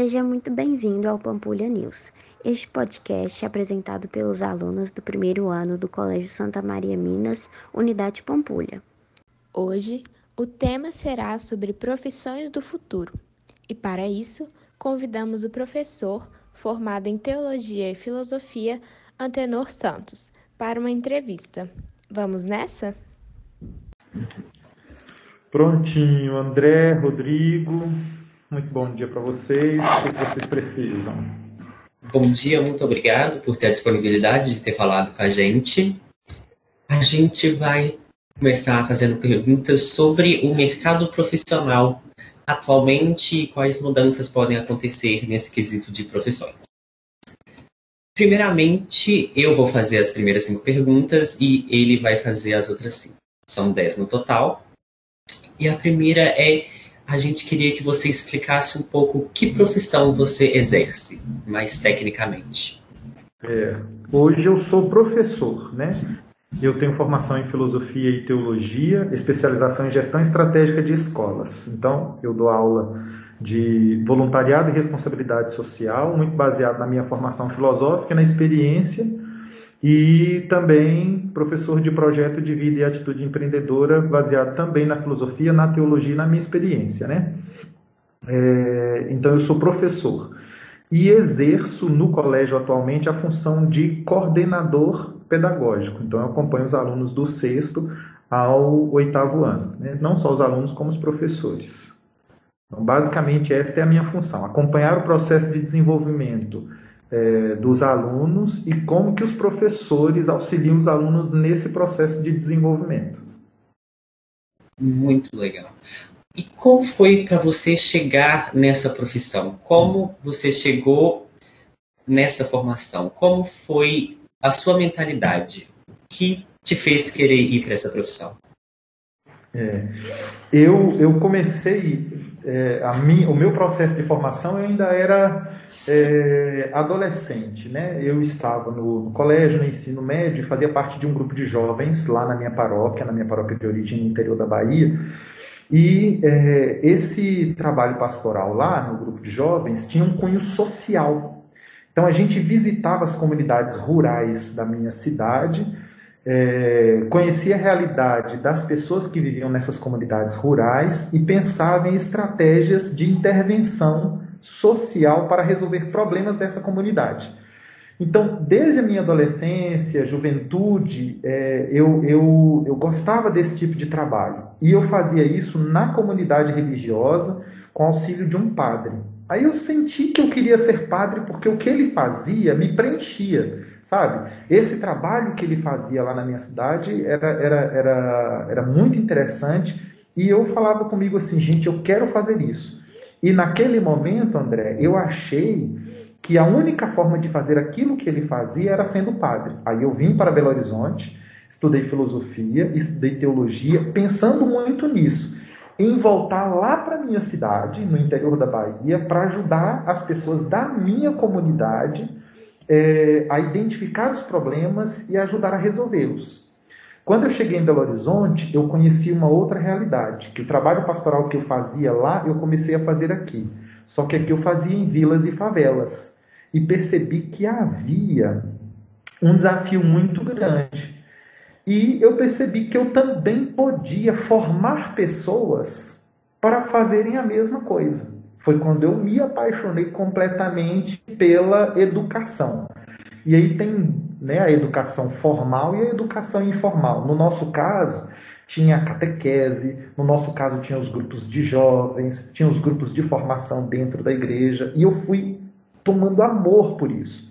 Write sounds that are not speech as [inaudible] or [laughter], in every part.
Seja muito bem-vindo ao Pampulha News. Este podcast é apresentado pelos alunos do primeiro ano do Colégio Santa Maria Minas, Unidade Pampulha. Hoje, o tema será sobre profissões do futuro. E para isso, convidamos o professor formado em Teologia e Filosofia, Antenor Santos, para uma entrevista. Vamos nessa? Prontinho, André, Rodrigo, muito bom dia para vocês. O que vocês precisam? Bom dia, muito obrigado por ter a disponibilidade de ter falado com a gente. A gente vai começar fazendo perguntas sobre o mercado profissional atualmente e quais mudanças podem acontecer nesse quesito de profissões. Primeiramente, eu vou fazer as primeiras cinco perguntas e ele vai fazer as outras cinco. São dez no total. E a primeira é a gente queria que você explicasse um pouco que profissão você exerce, mais tecnicamente. É, hoje eu sou professor, né? Eu tenho formação em filosofia e teologia, especialização em gestão estratégica de escolas. Então, eu dou aula de voluntariado e responsabilidade social, muito baseado na minha formação filosófica, na experiência e também professor de projeto de vida e atitude empreendedora, baseado também na filosofia, na teologia e na minha experiência, né? É, então eu sou professor e exerço no colégio atualmente a função de coordenador pedagógico. Então eu acompanho os alunos do sexto ao oitavo ano, né? não só os alunos como os professores. Então, basicamente esta é a minha função: acompanhar o processo de desenvolvimento é, dos alunos e como que os professores auxiliam os alunos nesse processo de desenvolvimento. Muito legal. E como foi para você chegar nessa profissão? Como você chegou nessa formação? Como foi a sua mentalidade? O que te fez querer ir para essa profissão? É, eu, eu comecei é, a mim, o meu processo de formação eu ainda era é, adolescente, né? Eu estava no, no, colégio, no ensino médio, fazia parte de um grupo de jovens lá na minha paróquia, na minha paróquia de origem no interior da Bahia. E é, esse trabalho pastoral lá no grupo de jovens tinha um cunho social. Então a gente visitava as comunidades rurais da minha cidade é, conhecia a realidade das pessoas que viviam nessas comunidades rurais e pensava em estratégias de intervenção social para resolver problemas dessa comunidade. Então, desde a minha adolescência, juventude, é, eu, eu, eu gostava desse tipo de trabalho. E eu fazia isso na comunidade religiosa com auxílio de um padre. Aí eu senti que eu queria ser padre porque o que ele fazia me preenchia sabe? Esse trabalho que ele fazia lá na minha cidade era, era, era, era muito interessante e eu falava comigo assim, gente, eu quero fazer isso. E naquele momento, André, eu achei que a única forma de fazer aquilo que ele fazia era sendo padre. Aí eu vim para Belo Horizonte, estudei filosofia, estudei teologia, pensando muito nisso, em voltar lá para minha cidade, no interior da Bahia, para ajudar as pessoas da minha comunidade é, a identificar os problemas e ajudar a resolvê-los. Quando eu cheguei em Belo Horizonte, eu conheci uma outra realidade, que o trabalho pastoral que eu fazia lá, eu comecei a fazer aqui. Só que aqui eu fazia em vilas e favelas. E percebi que havia um desafio muito grande. E eu percebi que eu também podia formar pessoas para fazerem a mesma coisa. Foi quando eu me apaixonei completamente pela educação. E aí tem né, a educação formal e a educação informal. No nosso caso, tinha a catequese, no nosso caso, tinha os grupos de jovens, tinha os grupos de formação dentro da igreja, e eu fui tomando amor por isso.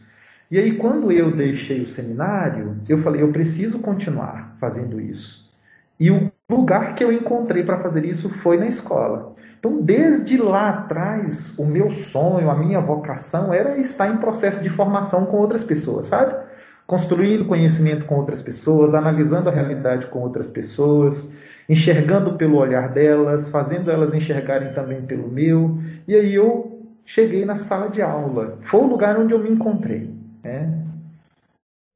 E aí, quando eu deixei o seminário, eu falei: eu preciso continuar fazendo isso. E o lugar que eu encontrei para fazer isso foi na escola. Então, desde lá atrás, o meu sonho, a minha vocação era estar em processo de formação com outras pessoas, sabe? Construindo conhecimento com outras pessoas, analisando a realidade com outras pessoas, enxergando pelo olhar delas, fazendo elas enxergarem também pelo meu. E aí eu cheguei na sala de aula. Foi o lugar onde eu me encontrei. Né?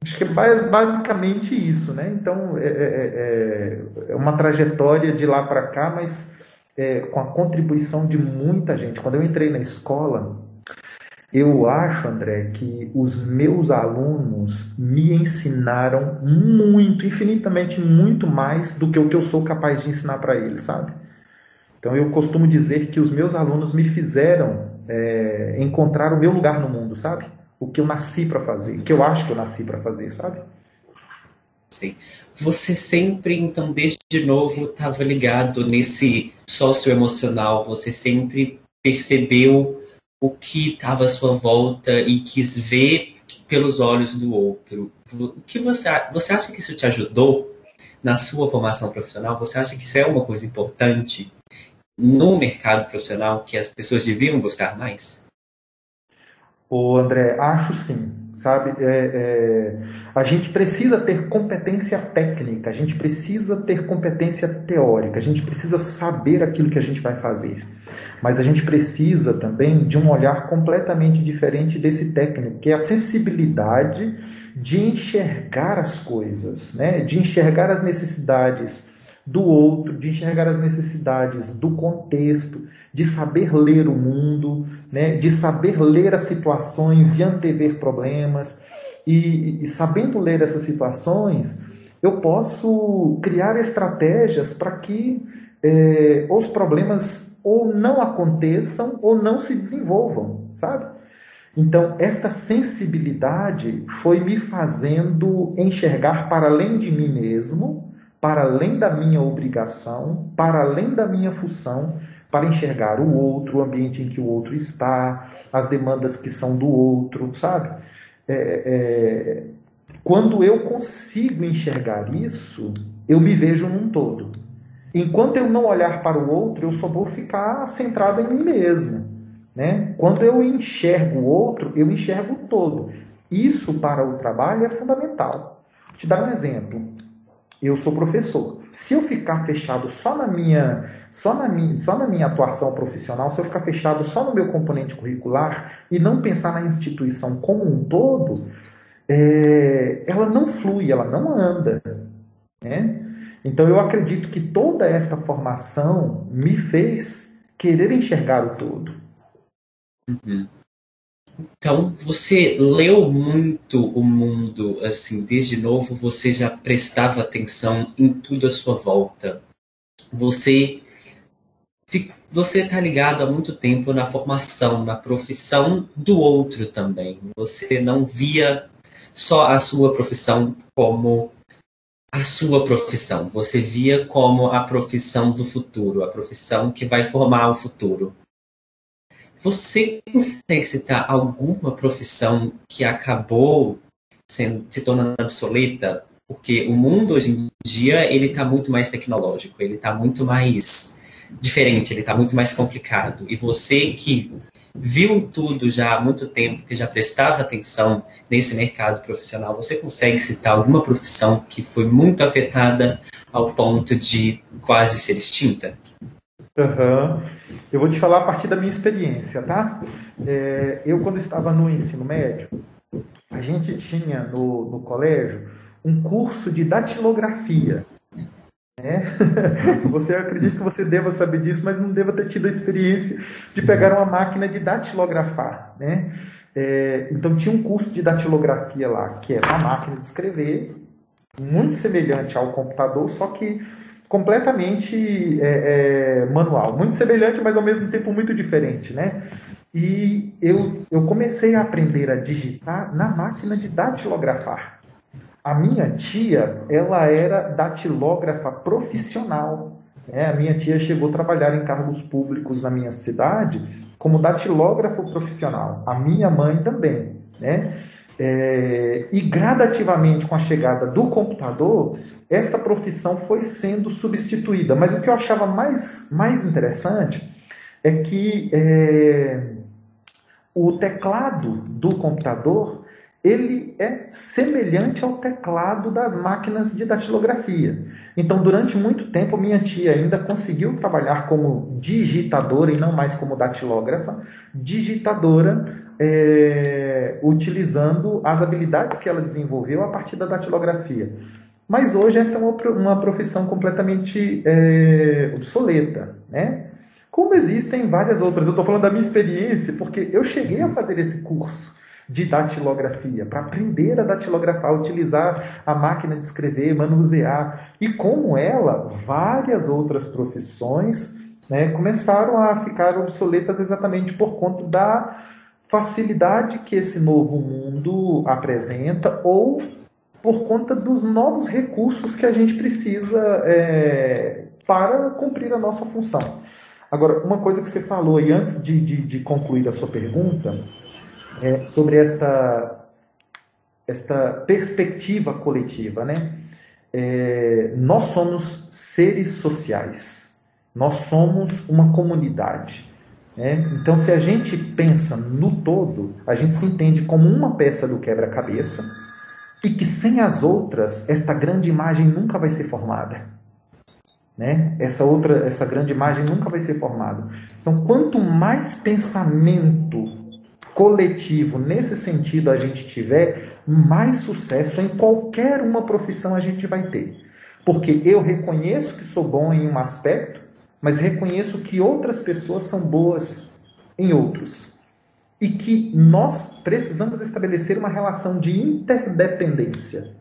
Acho que é basicamente isso, né? Então é, é, é, é uma trajetória de lá para cá, mas é, com a contribuição de muita gente. Quando eu entrei na escola, Eu acho, André, que os meus alunos me ensinaram muito, infinitamente muito mais do que o que eu sou capaz de ensinar para eles, sabe? Então eu costumo dizer que os meus alunos me fizeram é, encontrar o meu lugar no mundo, sabe? O que eu nasci para fazer, o que eu acho que eu nasci para fazer, sabe? Sim. Você sempre, então, desde novo, estava ligado nesse socioemocional, você sempre percebeu o que estava à sua volta e quis ver pelos olhos do outro. O que você, você acha que isso te ajudou na sua formação profissional? Você acha que isso é uma coisa importante no mercado profissional que as pessoas deviam buscar mais? Ô André, acho sim. Sabe, é, é, a gente precisa ter competência técnica, a gente precisa ter competência teórica, a gente precisa saber aquilo que a gente vai fazer. Mas a gente precisa também de um olhar completamente diferente desse técnico, que é a sensibilidade de enxergar as coisas, né? de enxergar as necessidades do outro, de enxergar as necessidades do contexto, de saber ler o mundo, né? de saber ler as situações e antever problemas. E, e sabendo ler essas situações, eu posso criar estratégias para que é, os problemas ou não aconteçam ou não se desenvolvam, sabe? Então, esta sensibilidade foi me fazendo enxergar para além de mim mesmo, para além da minha obrigação, para além da minha função, para enxergar o outro, o ambiente em que o outro está, as demandas que são do outro, sabe? É, é, quando eu consigo enxergar isso, eu me vejo num todo. Enquanto eu não olhar para o outro, eu só vou ficar centrado em mim mesmo. Né? Quando eu enxergo o outro, eu enxergo o todo. Isso para o trabalho é fundamental. Vou te dar um exemplo. Eu sou professor. Se eu ficar fechado só na minha, só na minha, só na minha atuação profissional, se eu ficar fechado só no meu componente curricular e não pensar na instituição como um todo, é, ela não flui, ela não anda. Né? Então eu acredito que toda esta formação me fez querer enxergar o todo. Uhum. Então você leu muito o mundo, assim, desde novo você já prestava atenção em tudo à sua volta. Você você está ligado há muito tempo na formação, na profissão do outro também. Você não via só a sua profissão como a sua profissão. Você via como a profissão do futuro, a profissão que vai formar o futuro. Você consegue citar alguma profissão que acabou sendo, se tornando obsoleta? Porque o mundo hoje em dia ele está muito mais tecnológico, ele está muito mais diferente, ele está muito mais complicado. E você que viu tudo já há muito tempo, que já prestava atenção nesse mercado profissional, você consegue citar alguma profissão que foi muito afetada ao ponto de quase ser extinta? Uhum. Eu vou te falar a partir da minha experiência, tá? É, eu, quando estava no ensino médio, a gente tinha no, no colégio um curso de datilografia. Né? [laughs] Você acredita que você deva saber disso, mas não deva ter tido a experiência de pegar uma máquina de datilografar. Né? É, então tinha um curso de datilografia lá, que é uma máquina de escrever, muito semelhante ao computador, só que completamente é, é, manual. Muito semelhante, mas ao mesmo tempo muito diferente. Né? E eu, eu comecei a aprender a digitar na máquina de datilografar. A minha tia, ela era datilógrafa profissional. Né? A minha tia chegou a trabalhar em cargos públicos na minha cidade como datilógrafo profissional. A minha mãe também. Né? É, e gradativamente, com a chegada do computador, esta profissão foi sendo substituída. Mas o que eu achava mais, mais interessante é que é, o teclado do computador ele é semelhante ao teclado das máquinas de datilografia. Então, durante muito tempo, minha tia ainda conseguiu trabalhar como digitadora e não mais como datilógrafa, digitadora, é, utilizando as habilidades que ela desenvolveu a partir da datilografia. Mas hoje esta é uma, profissão completamente é, obsoleta, né? como existem várias outras. Eu estou falando da minha experiência, porque eu cheguei a fazer esse curso de datilografia, para aprender a datilografar, utilizar a máquina de escrever, manusear. E como ela, várias outras profissões né, começaram a ficar obsoletas exatamente por conta da facilidade que esse novo mundo apresenta ou por conta dos novos recursos que a gente precisa é, para cumprir a nossa função. Agora, uma coisa que você falou, e antes de, de, de concluir a sua pergunta, é sobre esta, esta perspectiva coletiva. Né? É, nós somos seres sociais, nós somos uma comunidade. Né? Então, se a gente pensa no todo, a gente se entende como uma peça do quebra-cabeça e que sem as outras, esta grande imagem nunca vai ser formada. Né? Essa outra, essa grande imagem nunca vai ser formada. Então, quanto mais pensamento coletivo nesse sentido a gente tiver, mais sucesso em qualquer uma profissão a gente vai ter. Porque eu reconheço que sou bom em um aspecto, mas reconheço que outras pessoas são boas em outros. E que nós precisamos estabelecer uma relação de interdependência.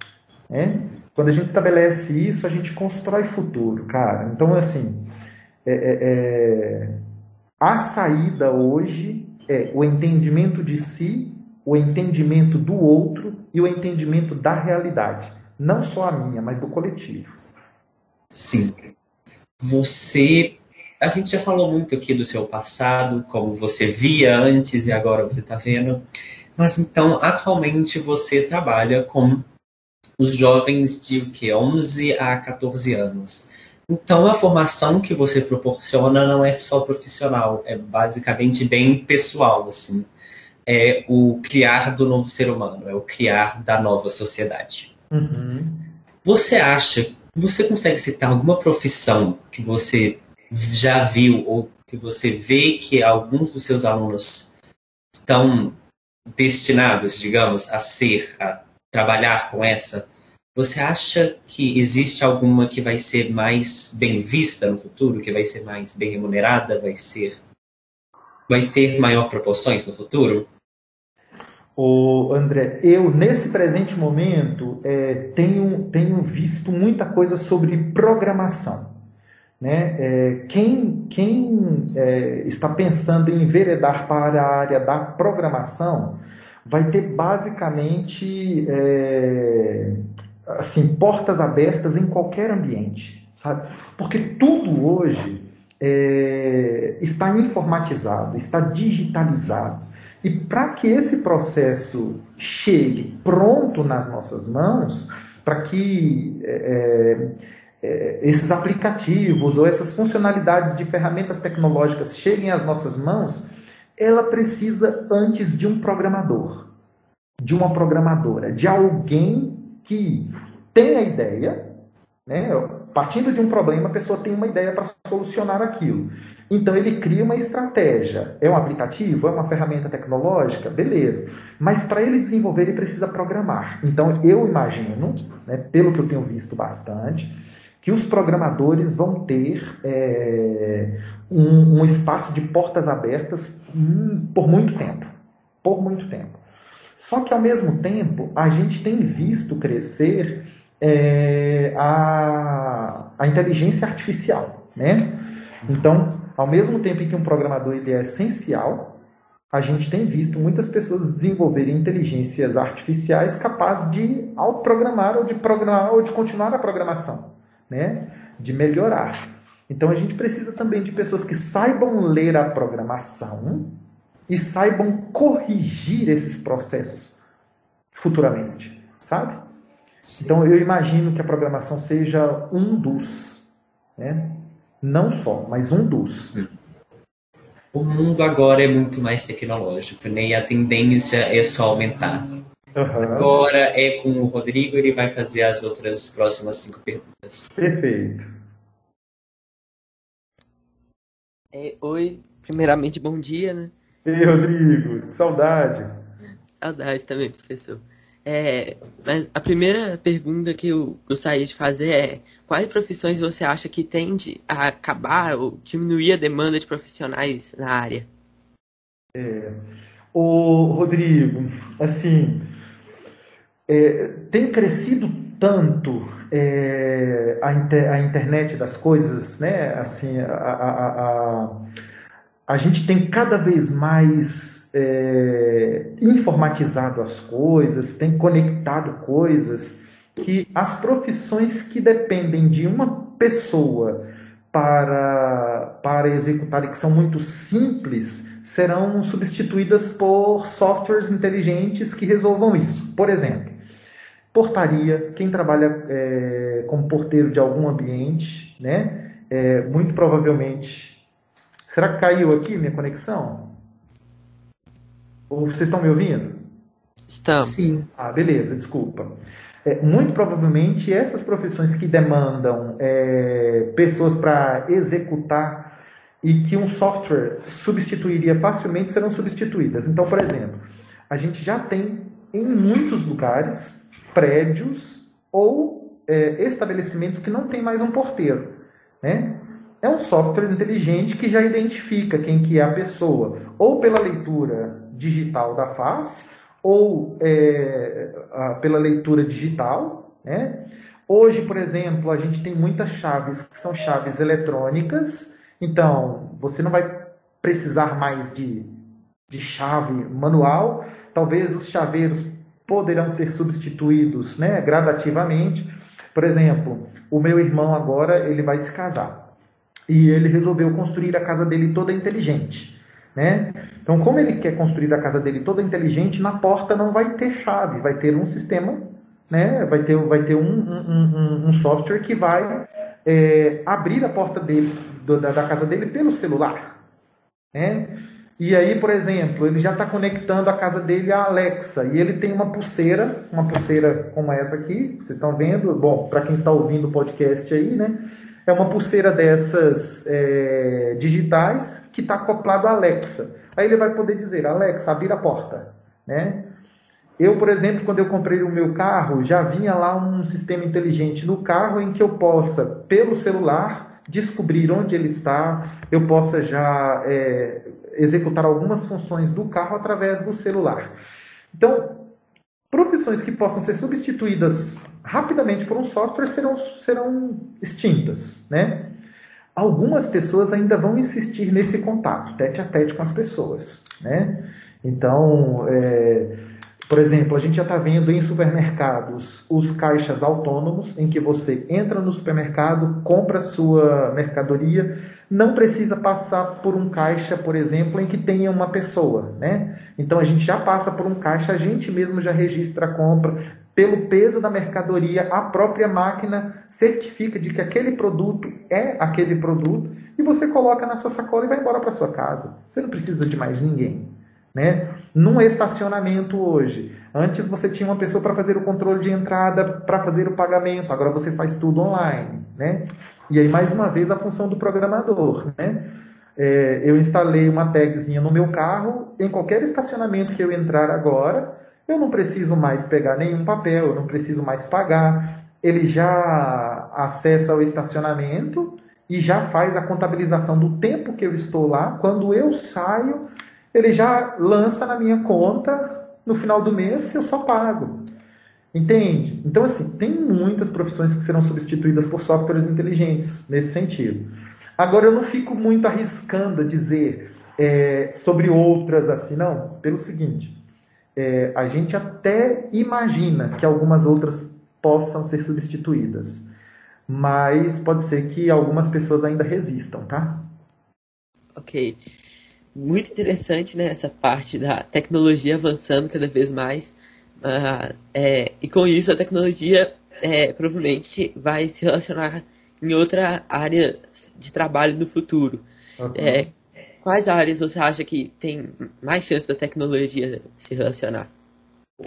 Né? Quando a gente estabelece isso, a gente constrói futuro, cara. Então, assim, é, é, é, a saída hoje é o entendimento de si, o entendimento do outro e o entendimento da realidade. Não só a minha, mas do coletivo. Sim. Você. A gente já falou muito aqui do seu passado, como você via antes e agora você está vendo. Mas então, atualmente você trabalha com os jovens de o que 11 a 14 anos. Então a formação que você proporciona não é só profissional, é basicamente bem pessoal, assim. É o criar do novo ser humano, é o criar da nova sociedade. Uhum. Você acha, você consegue citar alguma profissão que você já viu ou que você vê que alguns dos seus alunos estão destinados, digamos, a ser, a trabalhar com essa? Você acha que existe alguma que vai ser mais bem vista no futuro, que vai ser mais bem remunerada, vai ser vai ter maior proporções no futuro? O André, eu nesse presente momento é, tenho, tenho visto muita coisa sobre programação. Né? É, quem quem é, está pensando em enveredar para a área da programação vai ter basicamente é, assim portas abertas em qualquer ambiente, sabe? Porque tudo hoje é, está informatizado, está digitalizado. E para que esse processo chegue pronto nas nossas mãos, para que é, é, esses aplicativos ou essas funcionalidades de ferramentas tecnológicas cheguem às nossas mãos, ela precisa antes de um programador, de uma programadora, de alguém que tem a ideia, né? partindo de um problema, a pessoa tem uma ideia para solucionar aquilo. Então ele cria uma estratégia. É um aplicativo? É uma ferramenta tecnológica? Beleza. Mas para ele desenvolver, ele precisa programar. Então eu imagino, né, pelo que eu tenho visto bastante, que os programadores vão ter é, um, um, espaço de portas abertas hum, por muito tempo. Por muito tempo. Só que, ao mesmo tempo, a gente tem visto crescer é, a, a inteligência artificial. Né? Então, ao mesmo tempo em que um programador ele é essencial, a gente tem visto muitas pessoas desenvolverem inteligências artificiais capazes de autoprogramar ou de programar ou de continuar a programação, né? de melhorar. Então a gente precisa também de pessoas que saibam ler a programação e saibam corrigir esses processos futuramente, sabe? Então eu imagino que a programação seja um dos, né? não só, mas um dos. O mundo agora é muito mais tecnológico, né? E a tendência é só aumentar. Uhum. Agora é com o Rodrigo, ele vai fazer as outras próximas cinco perguntas. Perfeito. É, oi, primeiramente bom dia, né? Ei, Rodrigo, que saudade. Saudade também, professor. É, mas a primeira pergunta que eu gostaria de fazer é quais profissões você acha que tende a acabar ou diminuir a demanda de profissionais na área? É, o Rodrigo, assim, é, tem crescido tanto é, a, inter, a, internet das coisas, né? Assim, a, a, a, a gente tem cada vez mais é, informatizado as coisas, tem conectado coisas que as profissões que dependem de uma pessoa para, para executar e que são muito simples serão substituídas por softwares inteligentes que resolvam isso. Por exemplo, portaria, quem trabalha é, como porteiro de algum ambiente, né? É, muito provavelmente. Será que caiu aqui minha conexão? Ou vocês estão me ouvindo? Estamos. Sim. Ah, beleza, desculpa. É, muito provavelmente essas profissões que demandam é, pessoas para executar e que um software substituiria facilmente serão substituídas. Então, por exemplo, a gente já tem em muitos lugares prédios ou é, estabelecimentos que não tem mais um porteiro. Né? É um software inteligente que já identifica quem que é a pessoa, ou pela leitura digital da face, ou é, a, pela leitura digital. Né? Hoje, por exemplo, a gente tem muitas chaves que são chaves eletrônicas, então você não vai precisar mais de, de chave manual. Talvez os chaveiros poderão ser substituídos né, gradativamente. Por exemplo, o meu irmão agora ele vai se casar e ele resolveu construir a casa dele toda inteligente. Né? Então, como ele quer construir a casa dele toda inteligente, na porta não vai ter chave, vai ter um sistema, né? vai ter, vai ter um, um, um, um software que vai é, abrir a porta dele, da, da casa dele pelo celular. Né? E aí, por exemplo, ele já está conectando a casa dele à Alexa e ele tem uma pulseira, uma pulseira como essa aqui, vocês estão vendo. Bom, para quem está ouvindo o podcast aí, né? É uma pulseira dessas é, digitais que está acoplado à Alexa. Aí ele vai poder dizer, Alexa, abrir a porta, né? Eu, por exemplo, quando eu comprei o meu carro, já vinha lá um sistema inteligente no carro em que eu possa, pelo celular, descobrir onde ele está, eu possa já é, executar algumas funções do carro através do celular. Então, profissões que possam ser substituídas rapidamente por um software serão, serão extintas, né? Algumas pessoas ainda vão insistir nesse contato, tete a tete com as pessoas, né? Então, é, por exemplo, a gente já está vendo em supermercados os caixas autônomos, em que você entra no supermercado, compra sua mercadoria, não precisa passar por um caixa, por exemplo, em que tenha uma pessoa, né? Então a gente já passa por um caixa, a gente mesmo já registra a compra, pelo peso da mercadoria, a própria máquina certifica de que aquele produto é aquele produto e você coloca na sua sacola e vai embora para sua casa. Você não precisa de mais ninguém. Né? Num estacionamento hoje, antes você tinha uma pessoa para fazer o controle de entrada, para fazer o pagamento, agora você faz tudo online. Né? E aí, mais uma vez, a função do programador. Né? É, eu instalei uma tagzinha no meu carro, em qualquer estacionamento que eu entrar agora, eu não preciso mais pegar nenhum papel, eu não preciso mais pagar. Ele já acessa o estacionamento e já faz a contabilização do tempo que eu estou lá. Quando eu saio, ele já lança na minha conta no final do mês eu só pago. Entende? Então, assim, tem muitas profissões que serão substituídas por softwares inteligentes nesse sentido. Agora, eu não fico muito arriscando a dizer é, sobre outras assim, não, pelo seguinte: é, a gente até imagina que algumas outras possam ser substituídas, mas pode ser que algumas pessoas ainda resistam, tá? Ok muito interessante, né? Essa parte da tecnologia avançando cada vez mais. Uh, é, e com isso a tecnologia é, provavelmente vai se relacionar em outra área de trabalho no futuro. Uhum. É, quais áreas você acha que tem mais chance da tecnologia se relacionar?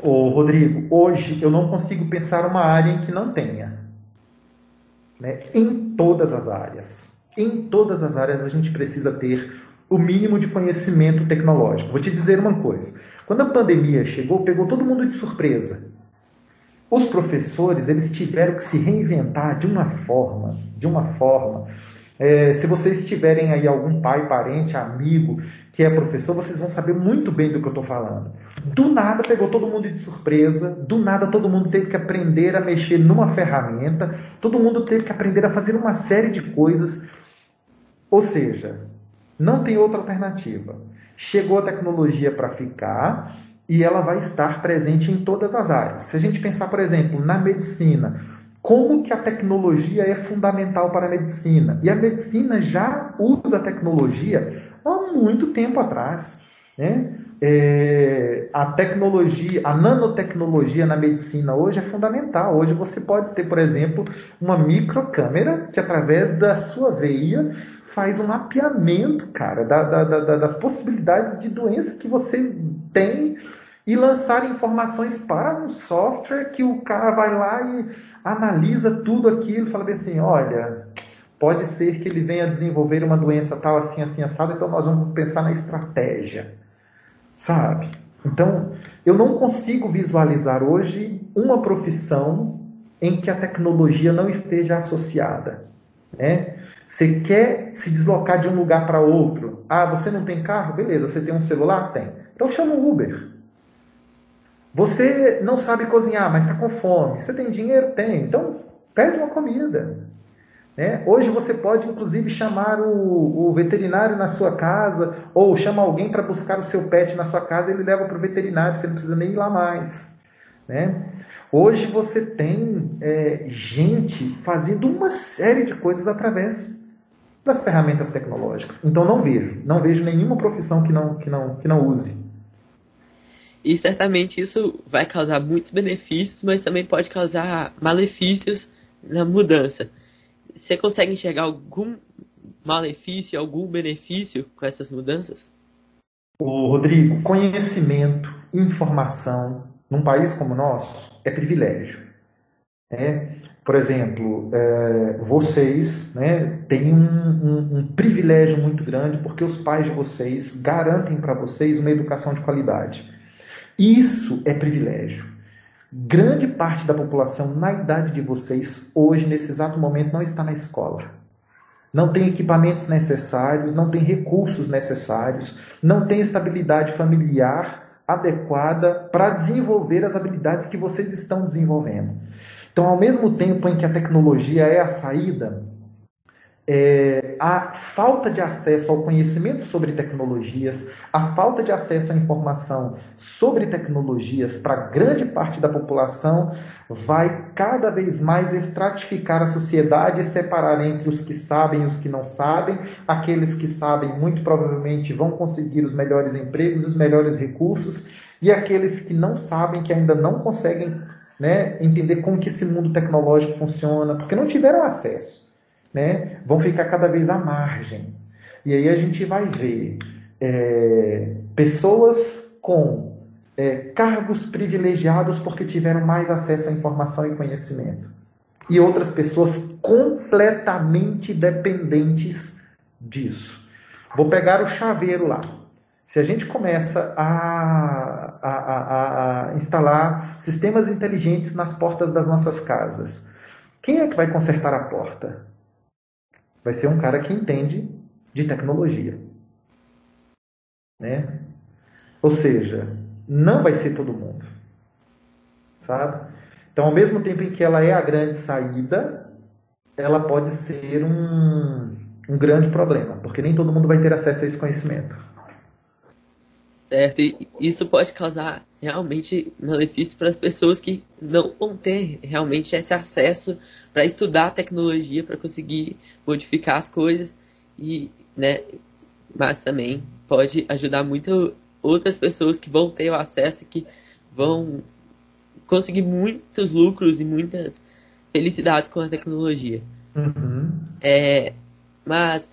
Ô, Rodrigo, hoje eu não consigo pensar uma área em que não tenha. Né? Em todas as áreas. Em todas as áreas a gente precisa ter o mínimo de conhecimento tecnológico. Vou te dizer uma coisa: quando a pandemia chegou, pegou todo mundo de surpresa. os professores eles tiveram que se reinventar de uma forma, de uma forma. É, se vocês tiverem aí algum pai, parente, amigo que é professor, vocês vão saber muito bem do que eu estou falando. Do nada pegou todo mundo de surpresa, do nada todo mundo teve que aprender a mexer numa ferramenta, todo mundo teve que aprender a fazer uma série de coisas. Ou seja, não tem outra alternativa. Chegou a tecnologia para ficar e ela vai estar presente em todas as áreas. Se a gente pensar, por exemplo, na medicina, como que a tecnologia é fundamental para a medicina? E a medicina já usa a tecnologia há muito tempo atrás. Né? É, a tecnologia, a nanotecnologia na medicina hoje é fundamental. Hoje você pode ter, por exemplo, uma microcâmera que através da sua veia faz um mapeamento, cara, da, da, da, das possibilidades de doença que você tem e lançar informações para um software que o cara vai lá e analisa tudo aquilo fala assim, olha, pode ser que ele venha desenvolver uma doença tal, assim, assim, assado, então nós vamos pensar na estratégia, sabe? Então, eu não consigo visualizar hoje uma profissão em que a tecnologia não esteja associada, né? Você quer se deslocar de um lugar para outro? Ah, você não tem carro? Beleza, você tem um celular? Tem. Então chama o Uber. Você não sabe cozinhar, mas está com fome. Você tem dinheiro? Tem. Então pede uma comida. Né? Hoje você pode, inclusive, chamar o, o, veterinário na sua casa ou chama alguém para buscar o seu pet na sua casa e ele leva para o veterinário, você não precisa nem ir lá mais. Né? Hoje você tem é, gente fazendo uma série de coisas através das ferramentas tecnológicas. Então não vejo, não vejo nenhuma profissão que não, que não, que não use. E certamente isso vai causar muitos benefícios, mas também pode causar malefícios na mudança. Você consegue enxergar algum malefício, algum benefício com essas mudanças? O Rodrigo, conhecimento, informação, num país como o nosso, é privilégio. É, por exemplo, é, vocês né, têm um, um, um, privilégio muito grande porque os pais de vocês garantem para vocês uma educação de qualidade. Isso é privilégio. Grande parte da população na idade de vocês, hoje, nesse exato momento, não está na escola. Não tem equipamentos necessários, não tem recursos necessários, não tem estabilidade familiar adequada para desenvolver as habilidades que vocês estão desenvolvendo. Então, ao mesmo tempo em que a tecnologia é a saída, é, a falta de acesso ao conhecimento sobre tecnologias, a falta de acesso à informação sobre tecnologias para grande parte da população vai cada vez mais estratificar a sociedade e separar entre os que sabem e os que não sabem. Aqueles que sabem muito provavelmente vão conseguir os melhores empregos, os melhores recursos, e aqueles que não sabem, que ainda não conseguem né, entender como que esse mundo tecnológico funciona, porque não tiveram acesso né, vão ficar cada vez à margem. E aí a gente vai ver é, pessoas com é, cargos privilegiados porque tiveram mais acesso à informação e conhecimento. E outras pessoas completamente dependentes disso. Vou pegar o chaveiro lá. Se a gente começa a, a, a, a instalar sistemas inteligentes nas portas das nossas casas, quem é que vai consertar a porta? Vai ser um cara que entende de tecnologia. Né? Ou seja, não vai ser todo mundo. Sabe? Então, ao mesmo tempo em que ela é a grande saída, ela pode ser um, um grande problema, porque nem todo mundo vai ter acesso a esse conhecimento. Certo, e isso pode causar realmente malefícios para as pessoas que não vão ter realmente esse acesso para estudar a tecnologia, para conseguir modificar as coisas e, né, mas também pode ajudar muito outras pessoas que vão ter o acesso e que vão conseguir muitos lucros e muitas felicidades com a tecnologia. Uhum. É, mas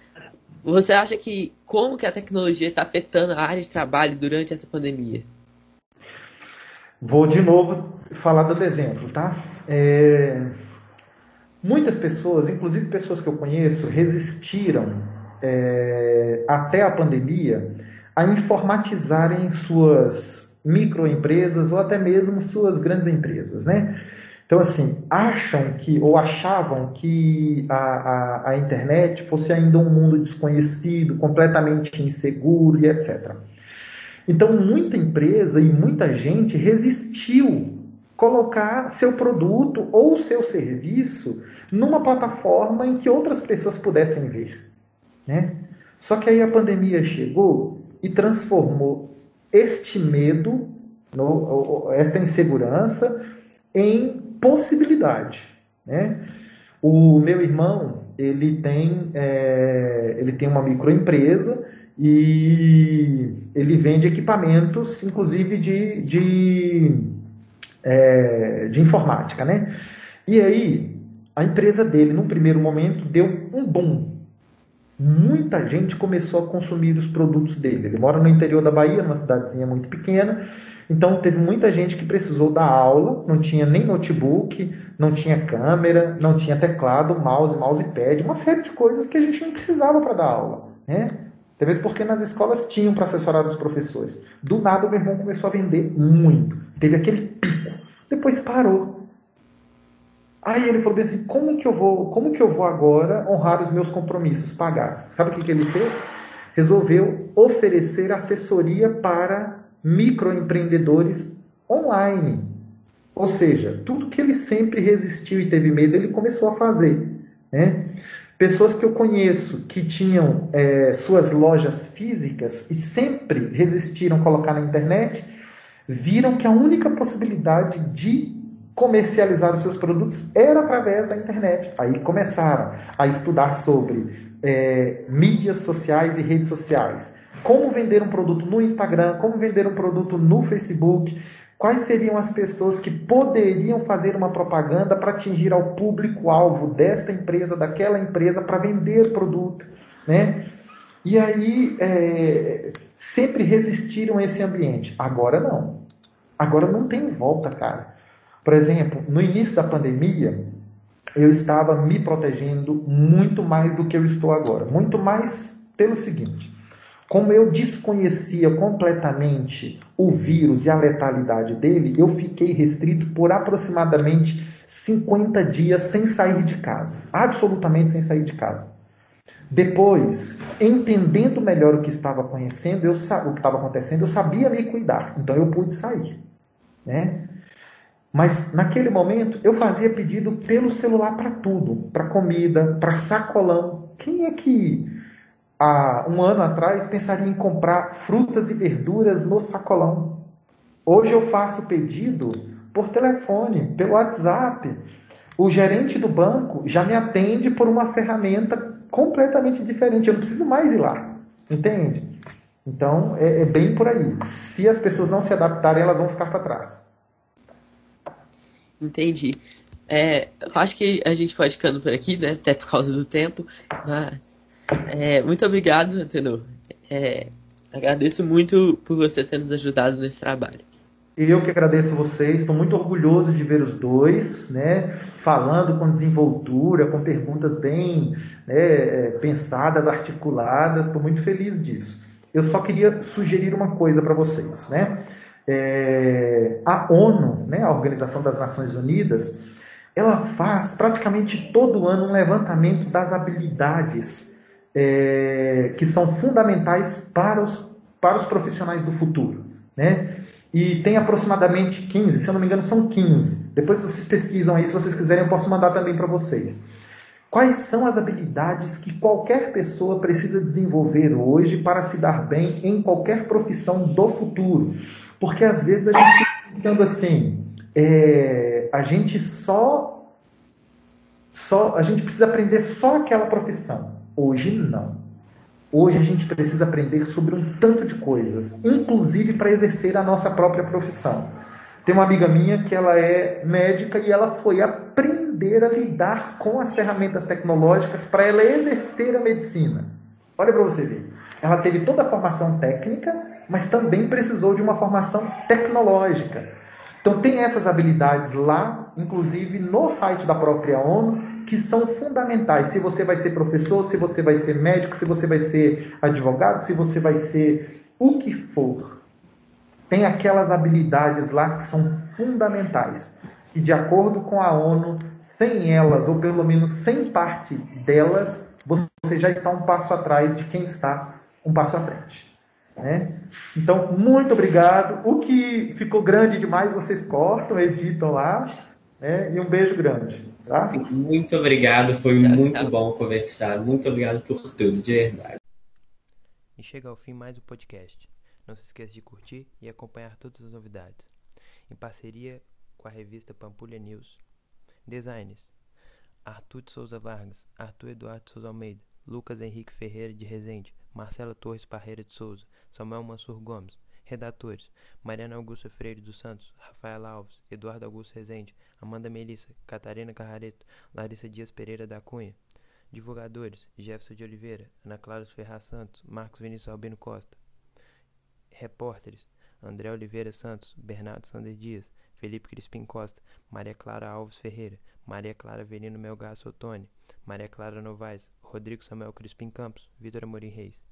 você acha que como que a tecnologia está afetando a área de trabalho durante essa pandemia? Vou de novo falar do exemplo, tá? É... Muitas pessoas, inclusive pessoas que eu conheço, resistiram é... até a pandemia a informatizarem suas microempresas ou até mesmo suas grandes empresas, né? Então, assim, acham que, ou achavam que a, a, a internet fosse ainda um mundo desconhecido, completamente inseguro e etc. Então, muita empresa e muita gente resistiu colocar seu produto ou seu serviço numa plataforma em que outras pessoas pudessem ver. Né? Só que aí a pandemia chegou e transformou este medo, no, esta insegurança, em possibilidade. Né? O meu irmão ele tem, é, ele tem uma microempresa e ele vende equipamentos, inclusive de, de, é, de informática. Né? E aí, a empresa dele, num primeiro momento, deu um boom muita gente começou a consumir os produtos dele. Ele mora no interior da Bahia, numa cidadezinha muito pequena, então teve muita gente que precisou dar aula, não tinha nem notebook, não tinha câmera, não tinha teclado, mouse, mousepad, uma série de coisas que a gente não precisava para dar aula, né? Talvez porque nas escolas tinham para assessorar os professores. Do nada o meu irmão começou a vender muito, teve aquele pico, depois parou. Aí ele falou assim, como que eu vou, como que eu vou agora honrar os meus compromissos, pagar? Sabe o que, que ele fez? Resolveu oferecer assessoria para microempreendedores online. Ou seja, tudo que ele sempre resistiu e teve medo, ele começou a fazer. Né? Pessoas que eu conheço que tinham é, suas lojas físicas e sempre resistiram a colocar na internet, viram que a única possibilidade de comercializar os seus produtos era através da internet. Aí começaram a estudar sobre é, mídias sociais e redes sociais. Como vender um produto no Instagram, como vender um produto no Facebook, quais seriam as pessoas que poderiam fazer uma propaganda para atingir ao público-alvo desta empresa, daquela empresa, para vender produto, né? E aí é, sempre resistiram a esse ambiente. Agora não. Agora não tem volta, cara. Por exemplo, no início da pandemia, eu estava me protegendo muito mais do que eu estou agora. Muito mais pelo seguinte: como eu desconhecia completamente o vírus e a letalidade dele, eu fiquei restrito por aproximadamente 50 dias sem sair de casa. Absolutamente sem sair de casa. Depois, entendendo melhor o que estava conhecendo, eu, o que estava acontecendo, eu sabia me cuidar. Então eu pude sair. Né? Mas naquele momento eu fazia pedido pelo celular para tudo, para comida, para sacolão. Quem é que há um ano atrás pensaria em comprar frutas e verduras no sacolão? Hoje eu faço pedido por telefone, pelo WhatsApp. O gerente do banco já me atende por uma ferramenta completamente diferente. Eu não preciso mais ir lá, entende? Então é, é bem por aí. Se as pessoas não se adaptarem, elas vão ficar para trás. Entendi. É, eu acho que a gente pode ficando por aqui, né? Até por causa do tempo. Mas é, muito obrigado, Antenor. É, agradeço muito por você ter nos ajudado nesse trabalho. Eu que agradeço vocês, estou muito orgulhoso de ver os dois, né, falando com desenvoltura, com perguntas bem né, é, pensadas, articuladas, estou muito feliz disso. Eu só queria sugerir uma coisa para vocês, né? É, a ONU, né, a Organização das Nações Unidas, ela faz praticamente todo ano um levantamento das habilidades é, que são fundamentais para os, para os profissionais do futuro. Né? E tem aproximadamente 15, se eu não me engano, são 15. Depois vocês pesquisam aí, se vocês quiserem, eu posso mandar também para vocês. Quais são as habilidades que qualquer pessoa precisa desenvolver hoje para se dar bem em qualquer profissão do futuro? Porque às vezes a gente fica pensando assim, é, a gente só, só, a gente precisa aprender só aquela profissão. Hoje não. Hoje a gente precisa aprender sobre um tanto de coisas, inclusive para exercer a nossa própria profissão. Tem uma amiga minha que ela é médica e ela foi aprender a lidar com as ferramentas tecnológicas para ela exercer a medicina. Olha para você ver. Ela teve toda a formação técnica, mas também precisou de uma formação tecnológica. Então, tem essas habilidades lá, inclusive no site da própria ONU, que são fundamentais. Se você vai ser professor, se você vai ser médico, se você vai ser advogado, se você vai ser o que for. Tem aquelas habilidades lá que são fundamentais. que, de acordo com a ONU, sem elas, ou pelo menos sem parte delas, você já está um passo atrás de quem está um passo à frente. Né? Então, muito obrigado. O que ficou grande demais, vocês cortam, editam lá. Né? E um beijo grande. Tá? Sim, muito obrigado, foi muito bom conversar. Muito obrigado por tudo, de verdade. E chega ao fim mais um podcast. Não se esqueça de curtir e acompanhar todas as novidades. Em parceria com a revista Pampulha News. Designs: Arthur de Souza Vargas, Arthur Eduardo de Souza Almeida, Lucas Henrique Ferreira de Rezende, Marcela Torres Parreira de Souza, Samuel Mansur Gomes. Redatores: Mariana Augusta Freire dos Santos, Rafaela Alves, Eduardo Augusto Rezende, Amanda Melissa, Catarina Carrareto, Larissa Dias Pereira da Cunha. Divulgadores: Jefferson de Oliveira, Ana Clara Ferraz Santos, Marcos Vinícius Albino Costa. Repórteres: André Oliveira Santos, Bernardo Sander Dias, Felipe Crispim Costa, Maria Clara Alves Ferreira, Maria Clara Verino Melgar Sotone, Maria Clara Novaes, Rodrigo Samuel Crispim Campos, Vitor Amorim Reis.